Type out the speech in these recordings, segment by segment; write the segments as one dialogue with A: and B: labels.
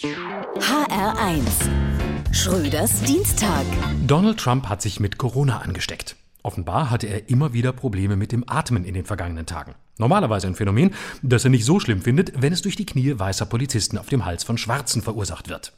A: HR1 Schröders Dienstag.
B: Donald Trump hat sich mit Corona angesteckt. Offenbar hatte er immer wieder Probleme mit dem Atmen in den vergangenen Tagen. Normalerweise ein Phänomen, das er nicht so schlimm findet, wenn es durch die Knie weißer Polizisten auf dem Hals von Schwarzen verursacht wird.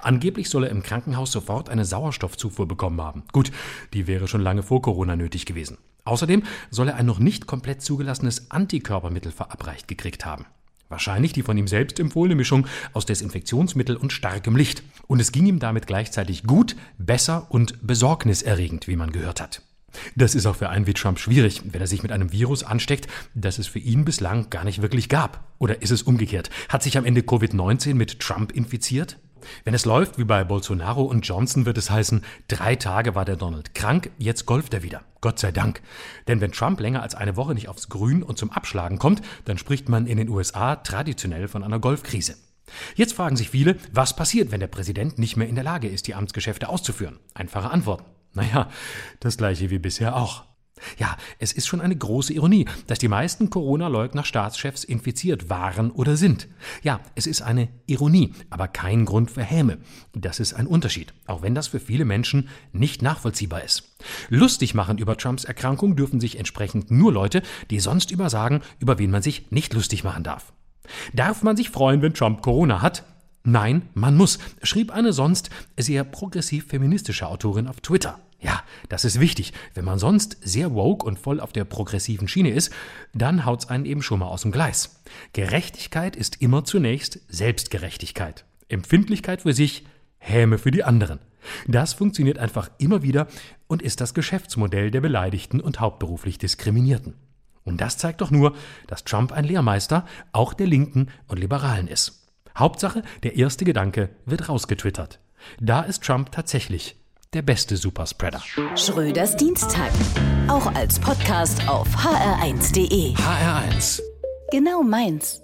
B: Angeblich soll er im Krankenhaus sofort eine Sauerstoffzufuhr bekommen haben. Gut, die wäre schon lange vor Corona nötig gewesen. Außerdem soll er ein noch nicht komplett zugelassenes Antikörpermittel verabreicht gekriegt haben. Wahrscheinlich die von ihm selbst empfohlene Mischung aus Desinfektionsmittel und starkem Licht. Und es ging ihm damit gleichzeitig gut, besser und besorgniserregend, wie man gehört hat. Das ist auch für einen wie Trump schwierig, wenn er sich mit einem Virus ansteckt, das es für ihn bislang gar nicht wirklich gab. Oder ist es umgekehrt? Hat sich am Ende Covid-19 mit Trump infiziert? Wenn es läuft wie bei Bolsonaro und Johnson, wird es heißen, drei Tage war der Donald krank, jetzt golft er wieder. Gott sei Dank. Denn wenn Trump länger als eine Woche nicht aufs Grün und zum Abschlagen kommt, dann spricht man in den USA traditionell von einer Golfkrise. Jetzt fragen sich viele, was passiert, wenn der Präsident nicht mehr in der Lage ist, die Amtsgeschäfte auszuführen? Einfache Antworten. Naja, das gleiche wie bisher auch. Ja, es ist schon eine große Ironie, dass die meisten Corona-Leugner Staatschefs infiziert waren oder sind. Ja, es ist eine Ironie, aber kein Grund für Häme. Das ist ein Unterschied, auch wenn das für viele Menschen nicht nachvollziehbar ist. Lustig machen über Trumps Erkrankung dürfen sich entsprechend nur Leute, die sonst übersagen, über wen man sich nicht lustig machen darf. Darf man sich freuen, wenn Trump Corona hat? Nein, man muss, schrieb eine sonst sehr progressiv feministische Autorin auf Twitter. Ja, das ist wichtig. Wenn man sonst sehr woke und voll auf der progressiven Schiene ist, dann haut's einen eben schon mal aus dem Gleis. Gerechtigkeit ist immer zunächst Selbstgerechtigkeit. Empfindlichkeit für sich, Häme für die anderen. Das funktioniert einfach immer wieder und ist das Geschäftsmodell der Beleidigten und hauptberuflich Diskriminierten. Und das zeigt doch nur, dass Trump ein Lehrmeister auch der Linken und Liberalen ist. Hauptsache, der erste Gedanke wird rausgetwittert. Da ist Trump tatsächlich der beste Superspreader.
A: Schröders Dienstag. Auch als Podcast auf hr1.de.
B: HR1.
A: Genau meins.